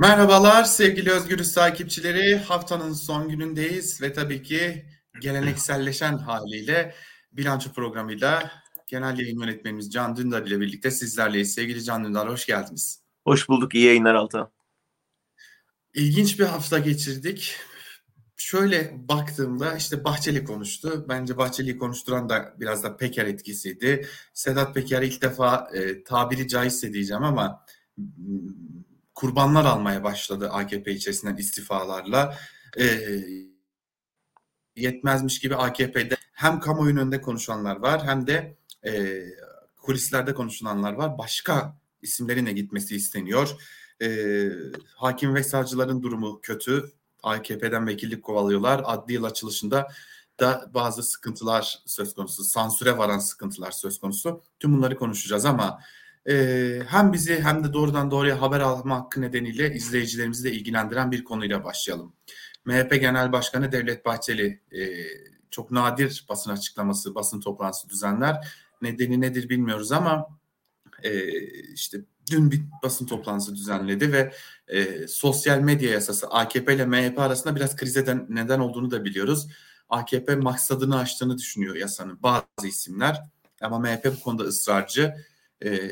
Merhabalar sevgili Özgürüz takipçileri. Haftanın son günündeyiz ve tabii ki gelenekselleşen haliyle bilanço programıyla genel yayın yönetmenimiz Can Dündar ile birlikte sizlerleyiz. Sevgili Can Dündar hoş geldiniz. Hoş bulduk. İyi yayınlar Altan. İlginç bir hafta geçirdik. Şöyle baktığımda işte Bahçeli konuştu. Bence Bahçeli'yi konuşturan da biraz da Peker etkisiydi. Sedat Peker ilk defa e, tabiri caizse diyeceğim ama kurbanlar almaya başladı AKP içerisinden istifalarla. E, yetmezmiş gibi AKP'de hem kamuoyunun önünde konuşanlar var hem de e, kulislerde konuşulanlar var. Başka isimlerin de gitmesi isteniyor. E, hakim ve savcıların durumu kötü. AKP'den vekillik kovalıyorlar. Adli yıl açılışında da bazı sıkıntılar söz konusu. Sansüre varan sıkıntılar söz konusu. Tüm bunları konuşacağız ama e, hem bizi hem de doğrudan doğruya haber alma hakkı nedeniyle izleyicilerimizi de ilgilendiren bir konuyla başlayalım. MHP Genel Başkanı Devlet Bahçeli e, çok nadir basın açıklaması, basın toplantısı düzenler. Nedeni nedir bilmiyoruz ama e, işte dün bir basın toplantısı düzenledi ve e, sosyal medya yasası AKP ile MHP arasında biraz krize neden olduğunu da biliyoruz. AKP maksadını aştığını düşünüyor yasanın bazı isimler ama MHP bu konuda ısrarcı e,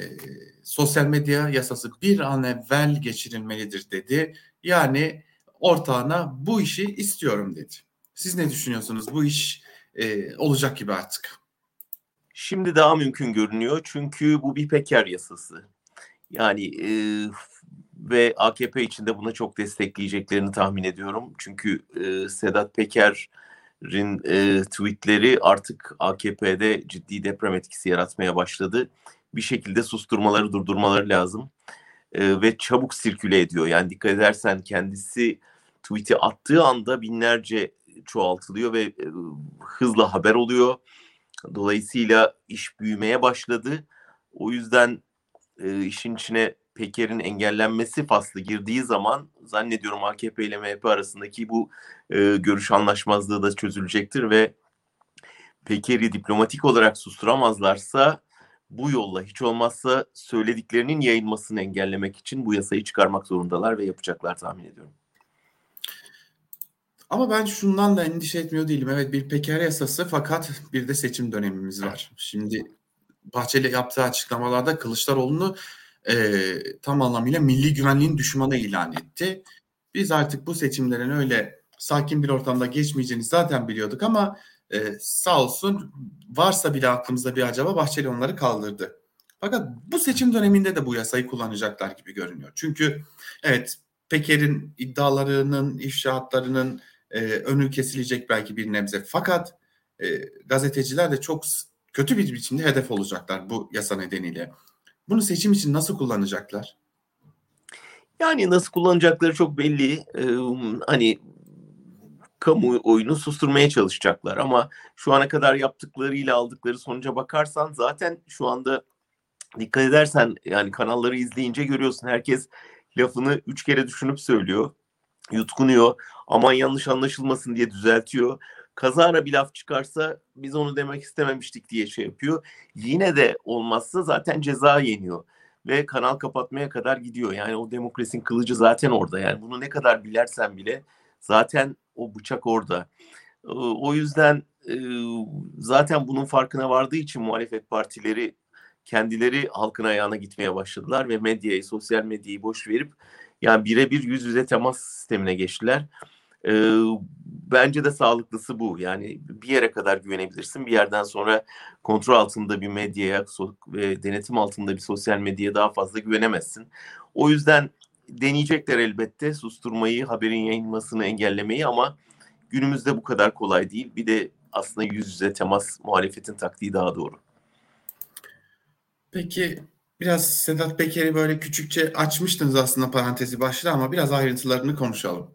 sosyal medya yasası bir an evvel geçirilmelidir dedi. Yani ortağına bu işi istiyorum dedi. Siz ne düşünüyorsunuz? Bu iş e, olacak gibi artık. Şimdi daha mümkün görünüyor çünkü bu bir Peker yasası. Yani e, ve AKP içinde buna çok destekleyeceklerini tahmin ediyorum. Çünkü e, Sedat Peker'in e, tweetleri artık AKP'de ciddi deprem etkisi yaratmaya başladı bir şekilde susturmaları, durdurmaları lazım. E, ve çabuk sirküle ediyor. Yani dikkat edersen kendisi tweet'i attığı anda binlerce çoğaltılıyor ve e, hızla haber oluyor. Dolayısıyla iş büyümeye başladı. O yüzden e, işin içine Peker'in engellenmesi faslı girdiği zaman zannediyorum AKP ile MHP arasındaki bu e, görüş anlaşmazlığı da çözülecektir ve Peker'i diplomatik olarak susturamazlarsa bu yolla hiç olmazsa söylediklerinin yayılmasını engellemek için bu yasayı çıkarmak zorundalar ve yapacaklar tahmin ediyorum. Ama ben şundan da endişe etmiyor değilim. Evet bir Peker yasası fakat bir de seçim dönemimiz var. Şimdi Bahçeli yaptığı açıklamalarda Kılıçdaroğlu'nu e, tam anlamıyla milli güvenliğin düşmanı ilan etti. Biz artık bu seçimlerin öyle sakin bir ortamda geçmeyeceğini zaten biliyorduk ama e, sağ olsun varsa bile aklımızda bir acaba Bahçeli onları kaldırdı. Fakat bu seçim döneminde de bu yasayı kullanacaklar gibi görünüyor. Çünkü evet Peker'in iddialarının, ifşaatlarının e, önü kesilecek belki bir nebze. Fakat e, gazeteciler de çok kötü bir biçimde hedef olacaklar bu yasa nedeniyle. Bunu seçim için nasıl kullanacaklar? Yani nasıl kullanacakları çok belli. Ee, hani kamu oyunu susturmaya çalışacaklar. Ama şu ana kadar yaptıklarıyla aldıkları sonuca bakarsan zaten şu anda dikkat edersen yani kanalları izleyince görüyorsun herkes lafını üç kere düşünüp söylüyor. Yutkunuyor. Aman yanlış anlaşılmasın diye düzeltiyor. Kazara bir laf çıkarsa biz onu demek istememiştik diye şey yapıyor. Yine de olmazsa zaten ceza yeniyor ve kanal kapatmaya kadar gidiyor. Yani o demokrasinin kılıcı zaten orada. Yani bunu ne kadar bilersen bile zaten o bıçak orada. O yüzden zaten bunun farkına vardığı için muhalefet partileri kendileri halkın ayağına gitmeye başladılar ve medyayı, sosyal medyayı boş verip yani birebir yüz yüze temas sistemine geçtiler. bence de sağlıklısı bu. Yani bir yere kadar güvenebilirsin. Bir yerden sonra kontrol altında bir medyaya ve denetim altında bir sosyal medyaya daha fazla güvenemezsin. O yüzden deneyecekler elbette susturmayı, haberin yayılmasını engellemeyi ama günümüzde bu kadar kolay değil. Bir de aslında yüz yüze temas muhalefetin taktiği daha doğru. Peki biraz Sedat Peker'i böyle küçükçe açmıştınız aslında parantezi başta ama biraz ayrıntılarını konuşalım.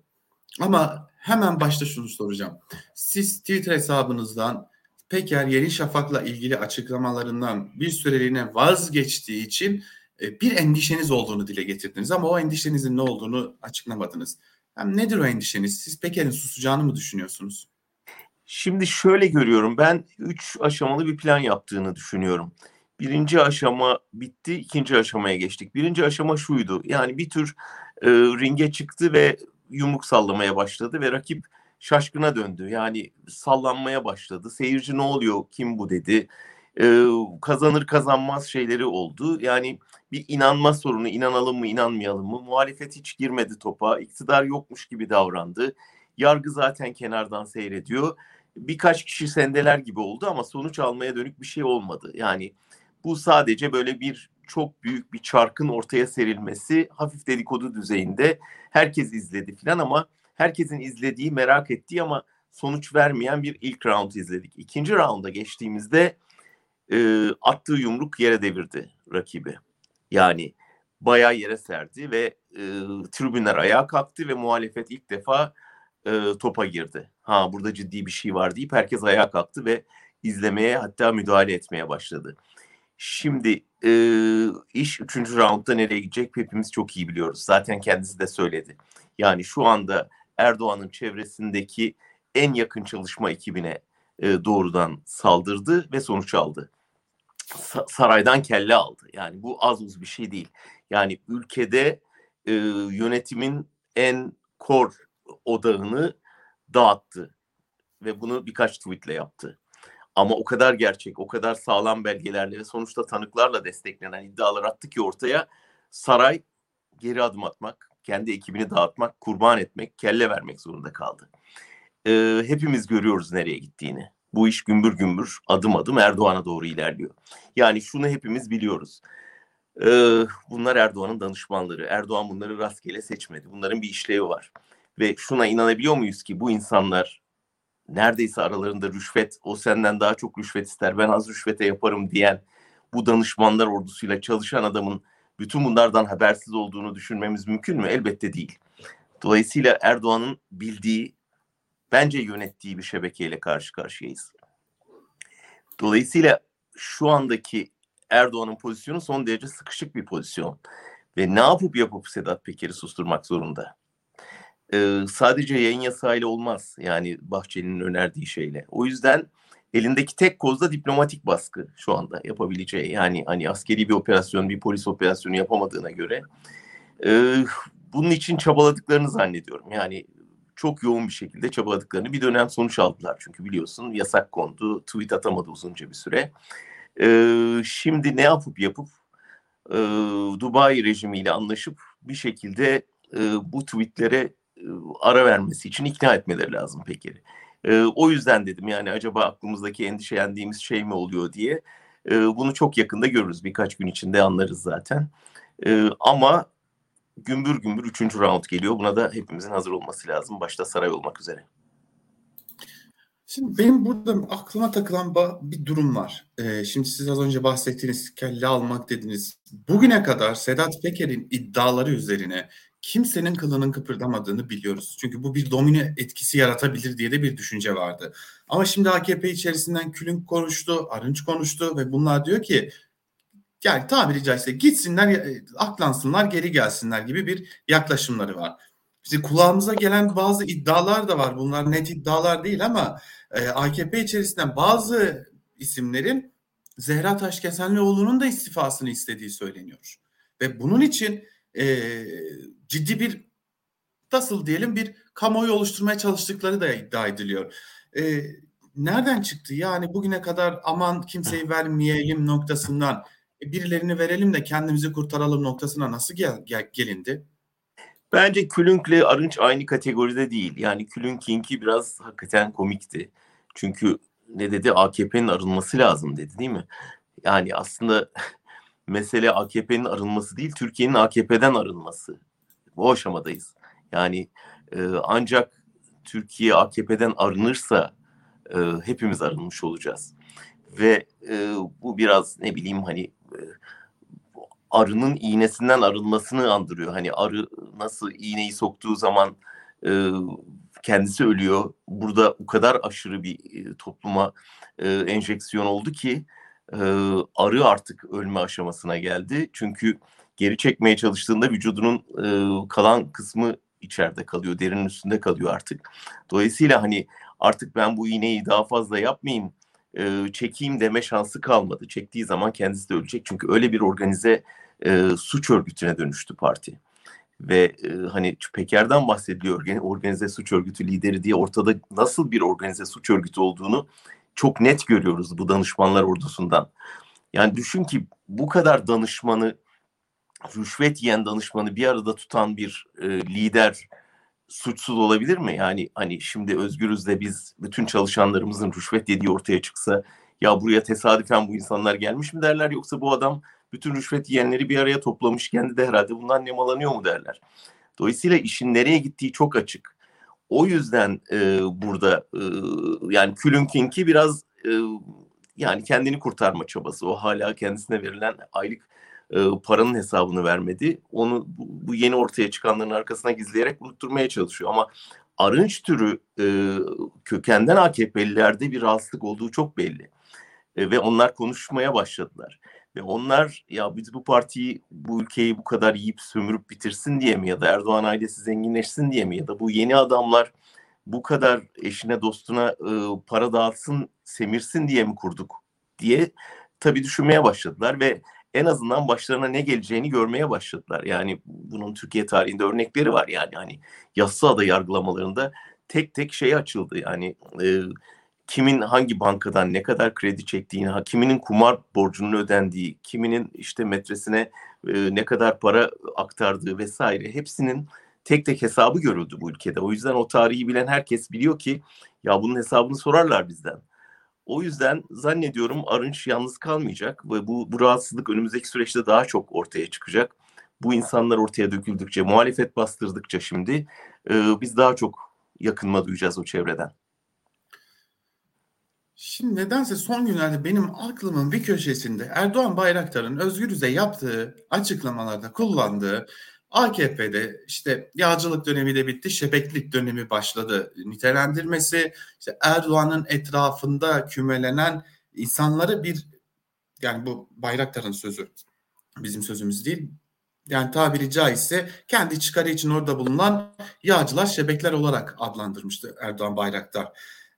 Ama hemen başta şunu soracağım. Siz Twitter hesabınızdan Peker Yeni Şafak'la ilgili açıklamalarından bir süreliğine vazgeçtiği için bir endişeniz olduğunu dile getirdiniz ama o endişenizin ne olduğunu açıklamadınız. Yani nedir o endişeniz? Siz Peker'in susacağını mı düşünüyorsunuz? Şimdi şöyle görüyorum. Ben üç aşamalı bir plan yaptığını düşünüyorum. Birinci aşama bitti, ikinci aşamaya geçtik. Birinci aşama şuydu. Yani bir tür e, ringe çıktı ve yumruk sallamaya başladı ve rakip şaşkına döndü. Yani sallanmaya başladı. Seyirci ne oluyor, kim bu dedi. E, kazanır kazanmaz şeyleri oldu. Yani bir inanma sorunu, inanalım mı inanmayalım mı? Muhalefet hiç girmedi topa, iktidar yokmuş gibi davrandı. Yargı zaten kenardan seyrediyor. Birkaç kişi sendeler gibi oldu ama sonuç almaya dönük bir şey olmadı. Yani bu sadece böyle bir çok büyük bir çarkın ortaya serilmesi hafif dedikodu düzeyinde herkes izledi falan ama herkesin izlediği merak ettiği ama sonuç vermeyen bir ilk round izledik. İkinci rounda geçtiğimizde e, attığı yumruk yere devirdi rakibi. Yani bayağı yere serdi ve e, tribünler ayağa kalktı ve muhalefet ilk defa e, topa girdi. Ha burada ciddi bir şey var deyip herkes ayağa kalktı ve izlemeye hatta müdahale etmeye başladı. Şimdi e, iş üçüncü roundda nereye gidecek hepimiz çok iyi biliyoruz. Zaten kendisi de söyledi. Yani şu anda Erdoğan'ın çevresindeki en yakın çalışma ekibine e, doğrudan saldırdı ve sonuç aldı. Sa- saraydan kelle aldı. Yani bu az uz bir şey değil. Yani ülkede e, yönetimin en kor odağını dağıttı ve bunu birkaç tweetle yaptı. Ama o kadar gerçek, o kadar sağlam belgelerle ve sonuçta tanıklarla desteklenen iddialar attı ki ortaya saray geri adım atmak, kendi ekibini dağıtmak, kurban etmek, kelle vermek zorunda kaldı. Ee, hepimiz görüyoruz nereye gittiğini. Bu iş gümbür gümbür, adım adım Erdoğan'a doğru ilerliyor. Yani şunu hepimiz biliyoruz. Ee, bunlar Erdoğan'ın danışmanları. Erdoğan bunları rastgele seçmedi. Bunların bir işlevi var. Ve şuna inanabiliyor muyuz ki bu insanlar neredeyse aralarında rüşvet, o senden daha çok rüşvet ister, ben az rüşvete yaparım diyen bu danışmanlar ordusuyla çalışan adamın bütün bunlardan habersiz olduğunu düşünmemiz mümkün mü? Elbette değil. Dolayısıyla Erdoğan'ın bildiği, bence yönettiği bir şebekeyle karşı karşıyayız. Dolayısıyla şu andaki Erdoğan'ın pozisyonu son derece sıkışık bir pozisyon. Ve ne yapıp yapıp Sedat Peker'i susturmak zorunda. Ee, sadece yayın yasağıyla olmaz. Yani Bahçeli'nin önerdiği şeyle. O yüzden elindeki tek koz da diplomatik baskı şu anda yapabileceği. Yani hani askeri bir operasyon, bir polis operasyonu yapamadığına göre. E, bunun için çabaladıklarını zannediyorum. Yani çok yoğun bir şekilde çabaladıklarını bir dönem sonuç aldılar. Çünkü biliyorsun yasak kondu, tweet atamadı uzunca bir süre. E, şimdi ne yapıp yapıp e, Dubai rejimiyle anlaşıp bir şekilde e, bu tweetlere e, ara vermesi için ikna etmeleri lazım Peker'i. E, o yüzden dedim yani acaba aklımızdaki endişelendiğimiz şey mi oluyor diye. E, bunu çok yakında görürüz. Birkaç gün içinde anlarız zaten. E, ama gümbür gümbür üçüncü round geliyor. Buna da hepimizin hazır olması lazım. Başta saray olmak üzere. Şimdi benim burada aklıma takılan bir durum var. Ee, şimdi siz az önce bahsettiğiniz kelle almak dediniz. Bugüne kadar Sedat Peker'in iddiaları üzerine kimsenin kılının kıpırdamadığını biliyoruz. Çünkü bu bir domine etkisi yaratabilir diye de bir düşünce vardı. Ama şimdi AKP içerisinden Külünk konuştu, Arınç konuştu ve bunlar diyor ki yani tabiri caizse gitsinler, e, aklansınlar, geri gelsinler gibi bir yaklaşımları var. İşte kulağımıza gelen bazı iddialar da var. Bunlar net iddialar değil ama e, AKP içerisinden bazı isimlerin Zehra Taşkesenlioğlu'nun da istifasını istediği söyleniyor. Ve bunun için e, ciddi bir nasıl diyelim bir kamuoyu oluşturmaya çalıştıkları da iddia ediliyor. E, nereden çıktı? Yani bugüne kadar aman kimseyi vermeyelim noktasından birilerini verelim de kendimizi kurtaralım noktasına nasıl gel, gel, gelindi? Bence Külünk'le Arınç aynı kategoride değil. Yani Külünk'inki biraz hakikaten komikti. Çünkü ne dedi? AKP'nin arınması lazım dedi değil mi? Yani aslında mesele AKP'nin arınması değil, Türkiye'nin AKP'den arınması. Bu aşamadayız. Yani e, ancak Türkiye AKP'den arınırsa e, hepimiz arınmış olacağız. Ve e, bu biraz ne bileyim hani e, arının iğnesinden arınmasını andırıyor. Hani arı nasıl iğneyi soktuğu zaman e, kendisi ölüyor. Burada o kadar aşırı bir e, topluma e, enjeksiyon oldu ki e, arı artık ölme aşamasına geldi. Çünkü geri çekmeye çalıştığında vücudunun e, kalan kısmı içeride kalıyor, derinin üstünde kalıyor artık. Dolayısıyla hani artık ben bu iğneyi daha fazla yapmayayım, e, çekeyim deme şansı kalmadı. Çektiği zaman kendisi de ölecek çünkü öyle bir organize e, suç örgütüne dönüştü parti. ve e, hani Peker'den bahsediliyor organize suç örgütü lideri diye ortada nasıl bir organize suç örgütü olduğunu çok net görüyoruz bu danışmanlar ordusundan. Yani düşün ki bu kadar danışmanı rüşvet yiyen danışmanı bir arada tutan bir e, lider suçsuz olabilir mi? Yani hani şimdi Özgürüz de biz bütün çalışanlarımızın rüşvet yediği ortaya çıksa ya buraya tesadüfen bu insanlar gelmiş mi derler yoksa bu adam bütün rüşvet yiyenleri bir araya toplamış kendi de herhalde bundan nemalanıyor mu derler. Dolayısıyla işin nereye gittiği çok açık. O yüzden e, burada e, yani Külünkinki biraz e, yani kendini kurtarma çabası. O hala kendisine verilen aylık e, paranın hesabını vermedi. Onu bu, yeni ortaya çıkanların arkasına gizleyerek unutturmaya çalışıyor. Ama arınç türü e, kökenden AKP'lilerde bir rahatsızlık olduğu çok belli. E, ve onlar konuşmaya başladılar. Ve onlar ya biz bu partiyi, bu ülkeyi bu kadar yiyip sömürüp bitirsin diye mi ya da Erdoğan ailesi zenginleşsin diye mi ya da bu yeni adamlar bu kadar eşine dostuna e, para dağıtsın, semirsin diye mi kurduk diye tabii düşünmeye başladılar ve en azından başlarına ne geleceğini görmeye başladılar. Yani bunun Türkiye tarihinde örnekleri var yani hani Yassıada yargılamalarında tek tek şey açıldı yani e, kimin hangi bankadan ne kadar kredi çektiğini, kiminin kumar borcunun ödendiği, kiminin işte metresine e, ne kadar para aktardığı vesaire hepsinin tek tek hesabı görüldü bu ülkede. O yüzden o tarihi bilen herkes biliyor ki ya bunun hesabını sorarlar bizden. O yüzden zannediyorum Arınç yalnız kalmayacak ve bu, bu rahatsızlık önümüzdeki süreçte daha çok ortaya çıkacak. Bu insanlar ortaya döküldükçe, muhalefet bastırdıkça şimdi e, biz daha çok yakınma duyacağız o çevreden. Şimdi nedense son günlerde benim aklımın bir köşesinde Erdoğan Bayraktar'ın Özgürüz'e yaptığı açıklamalarda kullandığı AKP'de işte yağcılık dönemi de bitti, şebeklik dönemi başladı nitelendirmesi. İşte Erdoğan'ın etrafında kümelenen insanları bir yani bu Bayraktar'ın sözü bizim sözümüz değil. Yani tabiri caizse kendi çıkarı için orada bulunan yağcılar, şebekler olarak adlandırmıştı Erdoğan Bayraktar.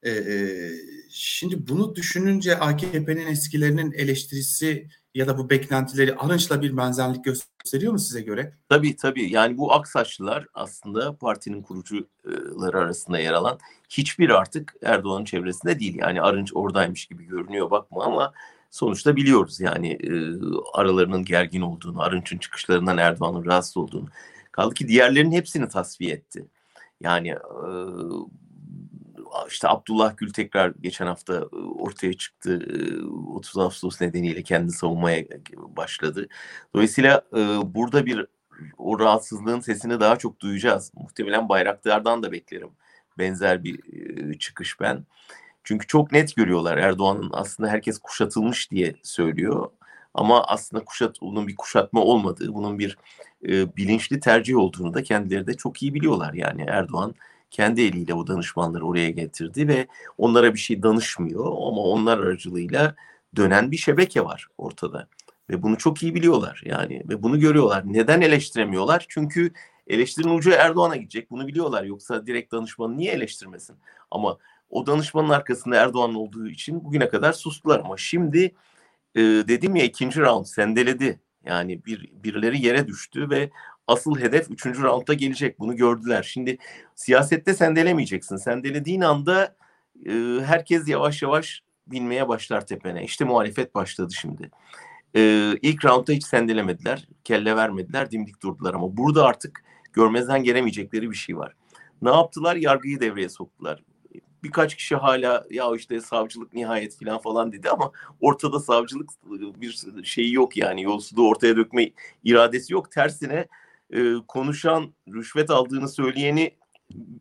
Ee, e, şimdi bunu düşününce AKP'nin eskilerinin eleştirisi ya da bu beklentileri Arınç'la bir benzerlik gösteriyor mu size göre? Tabii tabii. Yani bu Aksaçlılar aslında partinin kurucuları arasında yer alan hiçbir artık Erdoğan'ın çevresinde değil. Yani Arınç oradaymış gibi görünüyor bakma ama sonuçta biliyoruz yani e, aralarının gergin olduğunu, Arınç'ın çıkışlarından Erdoğan'ın rahatsız olduğunu. Kaldı ki diğerlerinin hepsini tasfiye etti. Yani e, işte Abdullah Gül tekrar geçen hafta ortaya çıktı. 30 Ağustos nedeniyle kendi savunmaya başladı. Dolayısıyla burada bir o rahatsızlığın sesini daha çok duyacağız. Muhtemelen Bayraktar'dan da beklerim benzer bir çıkış ben. Çünkü çok net görüyorlar Erdoğan'ın aslında herkes kuşatılmış diye söylüyor. Ama aslında kuşat, bunun bir kuşatma olmadığı, bunun bir e, bilinçli tercih olduğunu da kendileri de çok iyi biliyorlar. Yani Erdoğan kendi eliyle bu danışmanları oraya getirdi ve onlara bir şey danışmıyor ama onlar aracılığıyla dönen bir şebeke var ortada. Ve bunu çok iyi biliyorlar yani ve bunu görüyorlar. Neden eleştiremiyorlar? Çünkü eleştirinin ucu Erdoğan'a gidecek. Bunu biliyorlar. Yoksa direkt danışmanı niye eleştirmesin? Ama o danışmanın arkasında Erdoğan olduğu için bugüne kadar sustular. Ama şimdi e, dedim ya ikinci round sendeledi. Yani bir birileri yere düştü ve asıl hedef 3. roundda gelecek. Bunu gördüler. Şimdi siyasette sendelemeyeceksin. Sendelediğin anda e, herkes yavaş yavaş binmeye başlar tepene. İşte muhalefet başladı şimdi. E, ilk roundda hiç sendelemediler. Kelle vermediler. Dimdik durdular ama burada artık görmezden gelemeyecekleri bir şey var. Ne yaptılar? Yargıyı devreye soktular birkaç kişi hala ya işte savcılık nihayet falan falan dedi ama ortada savcılık bir şeyi yok yani yolsuzluğu ortaya dökme iradesi yok. Tersine e, konuşan rüşvet aldığını söyleyeni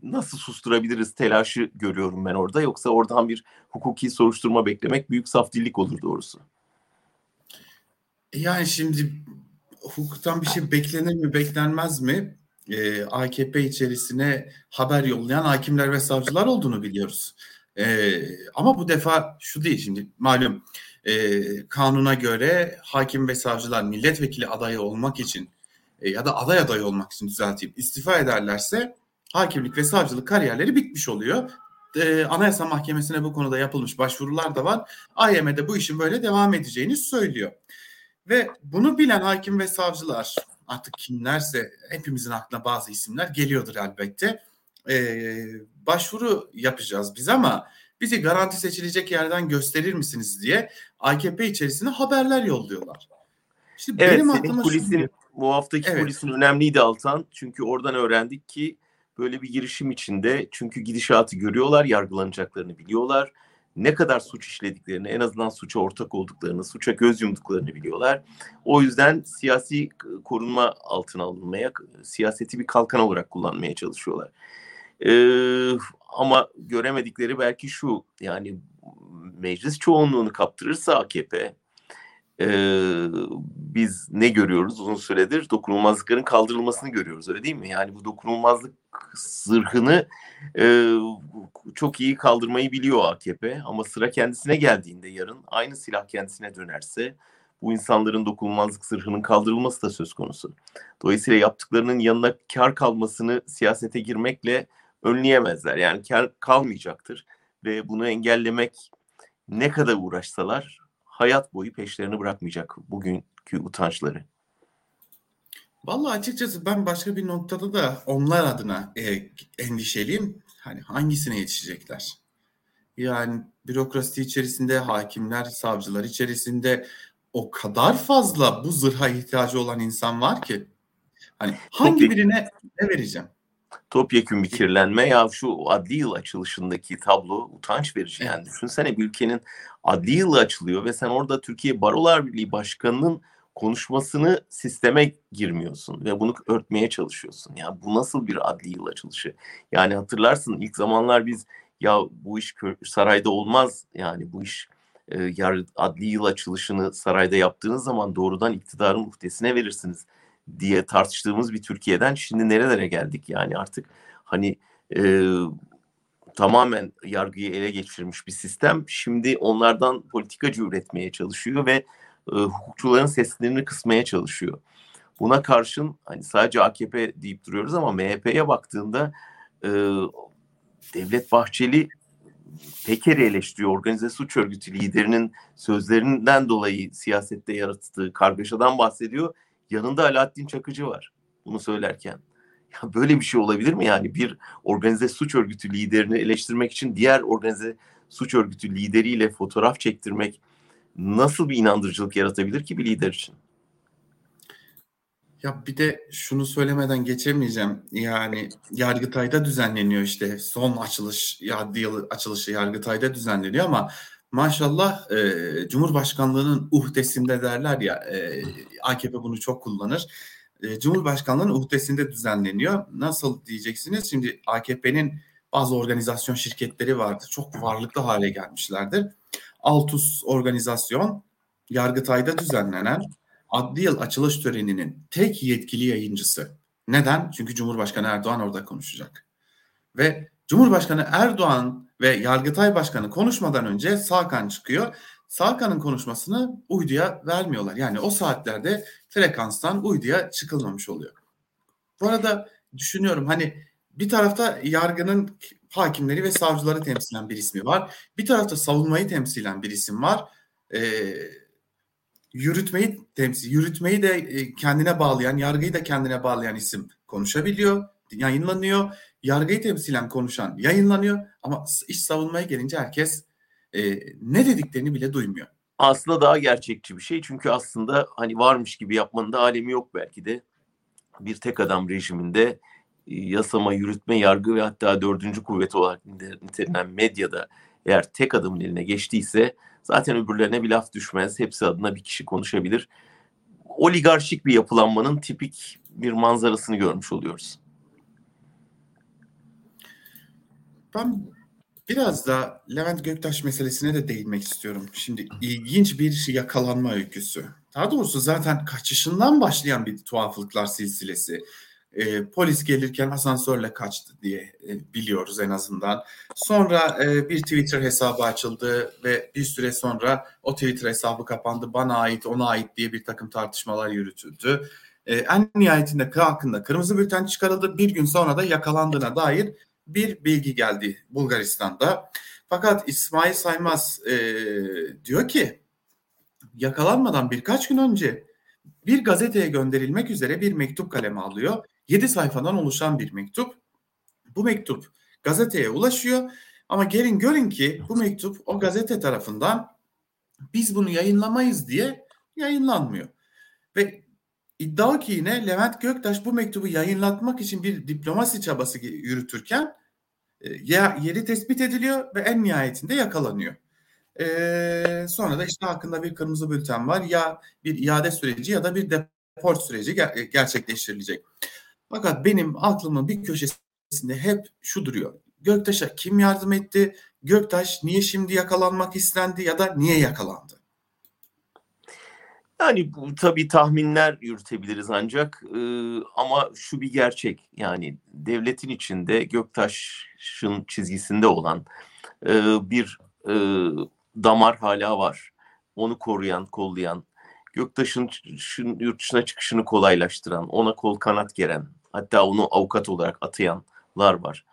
nasıl susturabiliriz telaşı görüyorum ben orada. Yoksa oradan bir hukuki soruşturma beklemek büyük safdillik olur doğrusu. Yani şimdi hukuktan bir şey beklenir mi beklenmez mi? Ee, AKP içerisine haber yollayan hakimler ve savcılar olduğunu biliyoruz. Ee, ama bu defa şu değil şimdi malum e, kanuna göre hakim ve savcılar milletvekili adayı olmak için e, ya da aday adayı olmak için düzelteyim istifa ederlerse hakimlik ve savcılık kariyerleri bitmiş oluyor. E, Anayasa Mahkemesi'ne bu konuda yapılmış başvurular da var. AYM'de bu işin böyle devam edeceğini söylüyor. Ve bunu bilen hakim ve savcılar artık kimlerse hepimizin aklına bazı isimler geliyordur elbette. Ee, başvuru yapacağız biz ama bizi garanti seçilecek yerden gösterir misiniz diye AKP içerisinde haberler yolluyorlar. İşte evet, benim senin kulisin. Bu haftaki evet. kulisin önemliydi Altan. Çünkü oradan öğrendik ki böyle bir girişim içinde çünkü gidişatı görüyorlar, yargılanacaklarını biliyorlar. Ne kadar suç işlediklerini, en azından suça ortak olduklarını, suça göz yumduklarını biliyorlar. O yüzden siyasi korunma altına alınmaya, siyaseti bir kalkan olarak kullanmaya çalışıyorlar. Ee, ama göremedikleri belki şu, yani meclis çoğunluğunu kaptırırsa AKP, e, biz ne görüyoruz uzun süredir? Dokunulmazlıkların kaldırılmasını görüyoruz öyle değil mi? Yani bu dokunulmazlık zırhını e, çok iyi kaldırmayı biliyor AKP ama sıra kendisine geldiğinde yarın aynı silah kendisine dönerse bu insanların dokunulmazlık zırhının kaldırılması da söz konusu. Dolayısıyla yaptıklarının yanına kar kalmasını siyasete girmekle önleyemezler. Yani kar kalmayacaktır ve bunu engellemek ne kadar uğraşsalar hayat boyu peşlerini bırakmayacak bugünkü utançları. Vallahi açıkçası ben başka bir noktada da onlar adına e, endişeliyim. Hani hangisine yetişecekler? Yani bürokrasi içerisinde, hakimler, savcılar içerisinde o kadar fazla bu zırha ihtiyacı olan insan var ki. Hani hangi birine ne vereceğim? Topyekun bir kirlenme ya şu adli yıl açılışındaki tablo utanç verici. Yani düşünsene bir ülkenin adli yılı açılıyor ve sen orada Türkiye Barolar Birliği Başkanı'nın konuşmasını sisteme girmiyorsun ve bunu örtmeye çalışıyorsun. Ya bu nasıl bir adli yıl açılışı? Yani hatırlarsın ilk zamanlar biz ya bu iş sarayda olmaz. Yani bu iş e, adli yıl açılışını sarayda yaptığınız zaman doğrudan iktidarın muhtesine verirsiniz diye tartıştığımız bir Türkiye'den şimdi nerelere geldik yani artık hani e, tamamen yargıyı ele geçirmiş bir sistem şimdi onlardan politikacı üretmeye çalışıyor ve e, hukukçuların seslerini kısmaya çalışıyor. Buna karşın hani sadece AKP deyip duruyoruz ama MHP'ye baktığında e, Devlet Bahçeli Peker'i eleştiriyor. Organize suç örgütü liderinin sözlerinden dolayı siyasette yarattığı kargaşadan bahsediyor yanında Alaaddin Çakıcı var bunu söylerken. Ya böyle bir şey olabilir mi yani bir organize suç örgütü liderini eleştirmek için diğer organize suç örgütü lideriyle fotoğraf çektirmek nasıl bir inandırıcılık yaratabilir ki bir lider için? Ya bir de şunu söylemeden geçemeyeceğim. Yani Yargıtay'da düzenleniyor işte son açılış, ya yıl açılışı Yargıtay'da düzenleniyor ama maşallah e, Cumhurbaşkanlığının uhdesinde derler ya e, AKP bunu çok kullanır. E, Cumhurbaşkanlığının uhdesinde düzenleniyor. Nasıl diyeceksiniz? Şimdi AKP'nin bazı organizasyon şirketleri vardı. Çok varlıklı hale gelmişlerdir. Altus organizasyon Yargıtay'da düzenlenen adli yıl açılış töreninin tek yetkili yayıncısı. Neden? Çünkü Cumhurbaşkanı Erdoğan orada konuşacak. Ve Cumhurbaşkanı Erdoğan ve Yargıtay Başkanı konuşmadan önce Sakan çıkıyor. Sakan'ın konuşmasını uyduya vermiyorlar. Yani o saatlerde frekanstan uyduya çıkılmamış oluyor. Bu arada düşünüyorum hani bir tarafta yargının hakimleri ve savcıları temsilen bir ismi var. Bir tarafta savunmayı temsilen bir isim var. Ee, yürütmeyi temsil, yürütmeyi de e, kendine bağlayan, yargıyı da kendine bağlayan isim konuşabiliyor, yayınlanıyor yargıyı temsilen konuşan yayınlanıyor ama iş savunmaya gelince herkes e, ne dediklerini bile duymuyor. Aslında daha gerçekçi bir şey çünkü aslında hani varmış gibi yapmanın da alemi yok belki de. Bir tek adam rejiminde e, yasama, yürütme, yargı ve hatta dördüncü kuvvet olarak nitelenen medyada eğer tek adamın eline geçtiyse zaten öbürlerine bir laf düşmez. Hepsi adına bir kişi konuşabilir. Oligarşik bir yapılanmanın tipik bir manzarasını görmüş oluyoruz. Ben biraz da Levent Göktaş meselesine de değinmek istiyorum. Şimdi ilginç bir yakalanma öyküsü. Daha doğrusu zaten kaçışından başlayan bir tuhaflıklar silsilesi. E, polis gelirken asansörle kaçtı diye e, biliyoruz en azından. Sonra e, bir Twitter hesabı açıldı ve bir süre sonra o Twitter hesabı kapandı. Bana ait, ona ait diye bir takım tartışmalar yürütüldü. E, en nihayetinde hakkında kırmızı bülten çıkarıldı. Bir gün sonra da yakalandığına dair bir bilgi geldi Bulgaristan'da. Fakat İsmail Saymaz e, diyor ki yakalanmadan birkaç gün önce bir gazeteye gönderilmek üzere bir mektup kaleme alıyor. 7 sayfadan oluşan bir mektup. Bu mektup gazeteye ulaşıyor ama gelin görün ki bu mektup o gazete tarafından biz bunu yayınlamayız diye yayınlanmıyor. Ve iddia ki yine Levent Göktaş bu mektubu yayınlatmak için bir diplomasi çabası yürütürken e, yeri tespit ediliyor ve en nihayetinde yakalanıyor. Ee, sonra da işte hakkında bir kırmızı bülten var. Ya bir iade süreci ya da bir deport süreci ger- gerçekleştirilecek. Fakat benim aklımın bir köşesinde hep şu duruyor. Göktaş'a kim yardım etti? Göktaş niye şimdi yakalanmak istendi ya da niye yakalandı? Yani bu tabii tahminler yürütebiliriz ancak e, ama şu bir gerçek yani devletin içinde Göktaş'ın çizgisinde olan e, bir e, damar hala var. Onu koruyan, kollayan, Göktaş'ın yurt dışına çıkışını kolaylaştıran, ona kol kanat geren, hatta onu avukat olarak atayanlar var.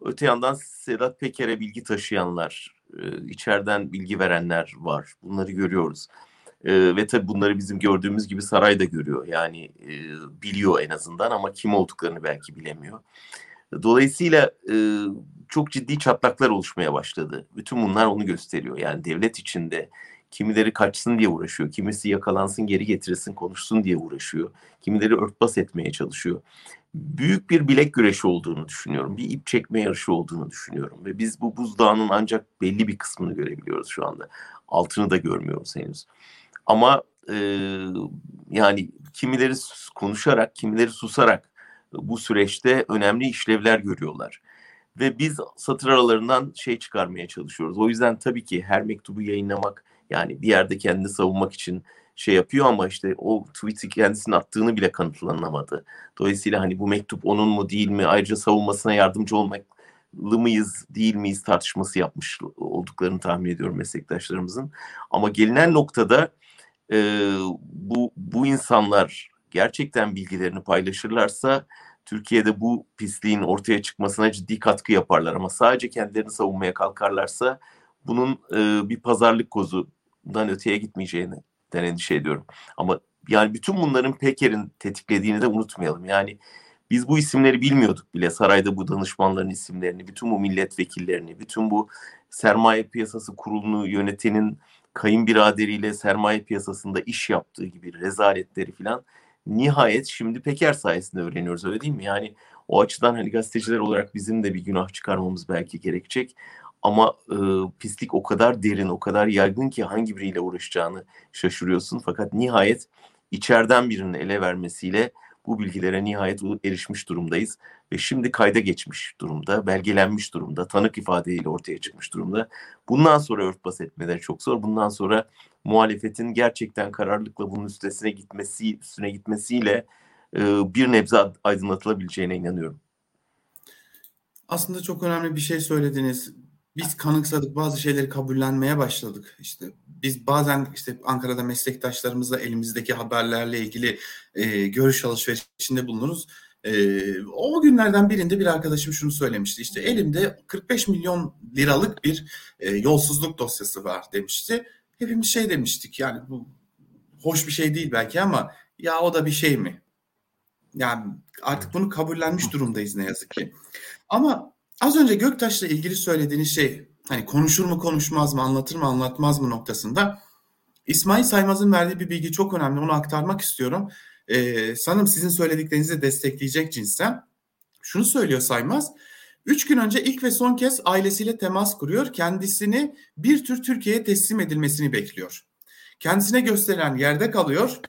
Öte yandan Sedat Peker'e bilgi taşıyanlar, e, içeriden bilgi verenler var. Bunları görüyoruz. E, ve tabii bunları bizim gördüğümüz gibi saray da görüyor. Yani e, biliyor en azından ama kim olduklarını belki bilemiyor. Dolayısıyla e, çok ciddi çatlaklar oluşmaya başladı. Bütün bunlar onu gösteriyor. Yani devlet içinde kimileri kaçsın diye uğraşıyor, kimisi yakalansın geri getirilsin konuşsun diye uğraşıyor. Kimileri örtbas etmeye çalışıyor. Büyük bir bilek güreşi olduğunu düşünüyorum. Bir ip çekme yarışı olduğunu düşünüyorum. Ve biz bu buzdağının ancak belli bir kısmını görebiliyoruz şu anda. Altını da görmüyoruz henüz. Ama e, yani kimileri konuşarak, kimileri susarak bu süreçte önemli işlevler görüyorlar. Ve biz satır aralarından şey çıkarmaya çalışıyoruz. O yüzden tabii ki her mektubu yayınlamak yani bir yerde kendini savunmak için şey yapıyor ama işte o tweet'i kendisinin attığını bile kanıtlanamadı. Dolayısıyla hani bu mektup onun mu değil mi ayrıca savunmasına yardımcı olmaklı mıyız değil miyiz tartışması yapmış olduklarını tahmin ediyorum meslektaşlarımızın. Ama gelinen noktada e, bu, bu insanlar gerçekten bilgilerini paylaşırlarsa Türkiye'de bu pisliğin ortaya çıkmasına ciddi katkı yaparlar ama sadece kendilerini savunmaya kalkarlarsa bunun e, bir pazarlık kozundan öteye gitmeyeceğini den endişe ediyorum. Ama yani bütün bunların Peker'in tetiklediğini de unutmayalım. Yani biz bu isimleri bilmiyorduk bile. Sarayda bu danışmanların isimlerini, bütün bu milletvekillerini, bütün bu sermaye piyasası kurulunu yönetenin kayınbiraderiyle sermaye piyasasında iş yaptığı gibi rezaletleri filan nihayet şimdi Peker sayesinde öğreniyoruz öyle değil mi? Yani o açıdan hani gazeteciler olarak bizim de bir günah çıkarmamız belki gerekecek. Ama e, pislik o kadar derin, o kadar yaygın ki hangi biriyle uğraşacağını şaşırıyorsun. Fakat nihayet içeriden birinin ele vermesiyle bu bilgilere nihayet erişmiş durumdayız. Ve şimdi kayda geçmiş durumda, belgelenmiş durumda, tanık ifadeyle ortaya çıkmış durumda. Bundan sonra örtbas etmeleri çok zor. Bundan sonra muhalefetin gerçekten kararlılıkla bunun üstesine gitmesi, üstüne gitmesiyle e, bir nebze aydınlatılabileceğine inanıyorum. Aslında çok önemli bir şey söylediniz. Biz kanıksadık bazı şeyleri kabullenmeye başladık. İşte biz bazen işte Ankara'da meslektaşlarımızla elimizdeki haberlerle ilgili e, görüş alışverişinde bulunuruz. E, o günlerden birinde bir arkadaşım şunu söylemişti. İşte elimde 45 milyon liralık bir e, yolsuzluk dosyası var demişti. Hepimiz şey demiştik yani bu hoş bir şey değil belki ama ya o da bir şey mi? Yani artık bunu kabullenmiş durumdayız ne yazık ki. Ama az önce Göktaş'la ilgili söylediğiniz şey hani konuşur mu konuşmaz mı anlatır mı anlatmaz mı noktasında İsmail Saymaz'ın verdiği bir bilgi çok önemli onu aktarmak istiyorum. Ee, sanırım sizin söylediklerinizi de destekleyecek cinsten. Şunu söylüyor Saymaz. Üç gün önce ilk ve son kez ailesiyle temas kuruyor. Kendisini bir tür Türkiye'ye teslim edilmesini bekliyor. Kendisine gösterilen yerde kalıyor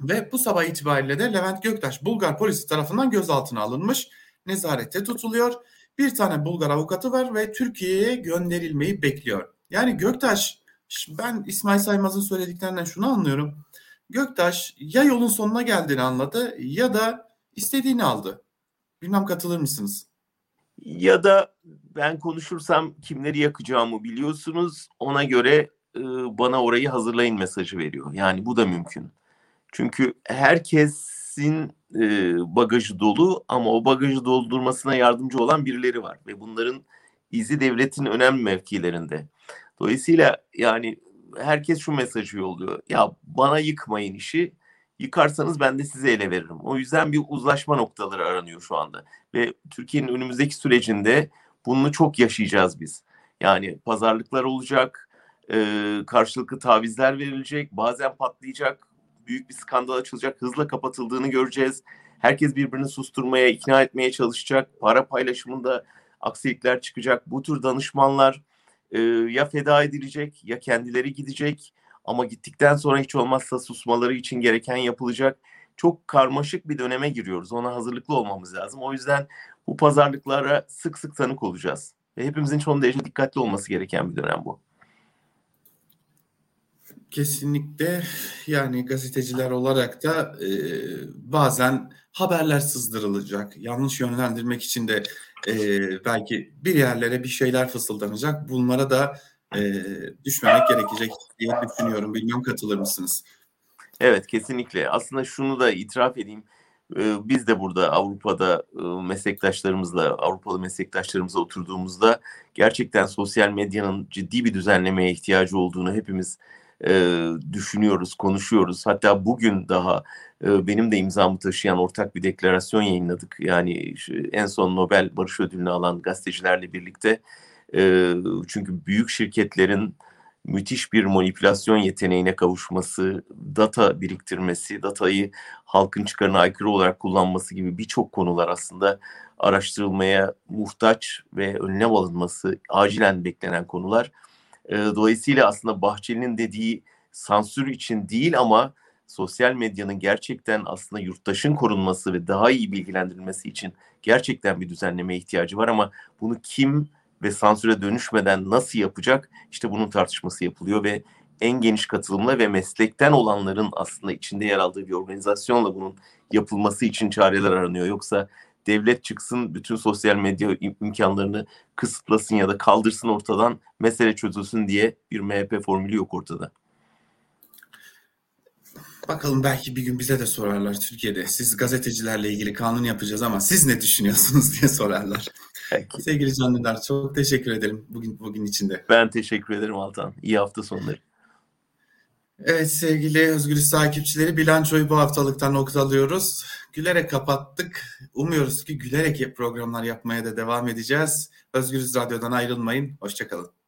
ve bu sabah itibariyle de Levent Göktaş Bulgar polisi tarafından gözaltına alınmış. Nezarette tutuluyor. Bir tane Bulgar avukatı var ve Türkiye'ye gönderilmeyi bekliyor. Yani Göktaş ben İsmail Saymaz'ın söylediklerinden şunu anlıyorum. Göktaş ya yolun sonuna geldiğini anladı ya da istediğini aldı. Bilmem katılır mısınız? Ya da ben konuşursam kimleri yakacağımı biliyorsunuz. Ona göre e, bana orayı hazırlayın mesajı veriyor. Yani bu da mümkün. Çünkü herkesin e, bagajı dolu ama o bagajı doldurmasına yardımcı olan birileri var ve bunların izi devletin önemli mevkilerinde. Dolayısıyla yani herkes şu mesajı yolluyor. Ya bana yıkmayın işi. Yıkarsanız ben de size ele veririm. O yüzden bir uzlaşma noktaları aranıyor şu anda. Ve Türkiye'nin önümüzdeki sürecinde bunu çok yaşayacağız biz. Yani pazarlıklar olacak, e, karşılıklı tavizler verilecek, bazen patlayacak, büyük bir skandal açılacak, hızla kapatıldığını göreceğiz. Herkes birbirini susturmaya, ikna etmeye çalışacak. Para paylaşımında aksilikler çıkacak. Bu tür danışmanlar e, ya feda edilecek ya kendileri gidecek. Ama gittikten sonra hiç olmazsa susmaları için gereken yapılacak. Çok karmaşık bir döneme giriyoruz. Ona hazırlıklı olmamız lazım. O yüzden bu pazarlıklara sık sık tanık olacağız. Ve hepimizin çok derece dikkatli olması gereken bir dönem bu. Kesinlikle yani gazeteciler olarak da e, bazen haberler sızdırılacak. Yanlış yönlendirmek için de e, belki bir yerlere bir şeyler fısıldanacak. Bunlara da e, düşmemek gerekecek diye düşünüyorum. Bilmiyorum katılır mısınız? Evet kesinlikle. Aslında şunu da itiraf edeyim. Biz de burada Avrupa'da meslektaşlarımızla, Avrupalı meslektaşlarımızla oturduğumuzda gerçekten sosyal medyanın ciddi bir düzenlemeye ihtiyacı olduğunu hepimiz e, düşünüyoruz, konuşuyoruz. Hatta bugün daha e, benim de imzamı taşıyan ortak bir deklarasyon yayınladık. Yani en son Nobel Barış Ödülünü alan gazetecilerle birlikte. E, çünkü büyük şirketlerin müthiş bir manipülasyon yeteneğine kavuşması, data biriktirmesi, datayı halkın çıkarına aykırı olarak kullanması gibi birçok konular aslında araştırılmaya muhtaç ve önlem alınması acilen beklenen konular. E, dolayısıyla aslında Bahçeli'nin dediği sansür için değil ama sosyal medyanın gerçekten aslında yurttaşın korunması ve daha iyi bilgilendirilmesi için gerçekten bir düzenleme ihtiyacı var ama bunu kim ve sansüre dönüşmeden nasıl yapacak? İşte bunun tartışması yapılıyor ve en geniş katılımla ve meslekten olanların aslında içinde yer aldığı bir organizasyonla bunun yapılması için çareler aranıyor. Yoksa devlet çıksın bütün sosyal medya imkanlarını kısıtlasın ya da kaldırsın ortadan mesele çözülsün diye bir MHP formülü yok ortada. Bakalım belki bir gün bize de sorarlar Türkiye'de. Siz gazetecilerle ilgili kanun yapacağız ama siz ne düşünüyorsunuz diye sorarlar. Peki. Sevgili Can Dündar çok teşekkür ederim bugün bugün içinde. Ben teşekkür ederim Altan. İyi hafta sonları. Evet sevgili Özgürüz takipçileri bilançoyu bu haftalıktan noktalıyoruz. Gülerek kapattık. Umuyoruz ki gülerek programlar yapmaya da devam edeceğiz. Özgürüz Radyo'dan ayrılmayın. Hoşçakalın.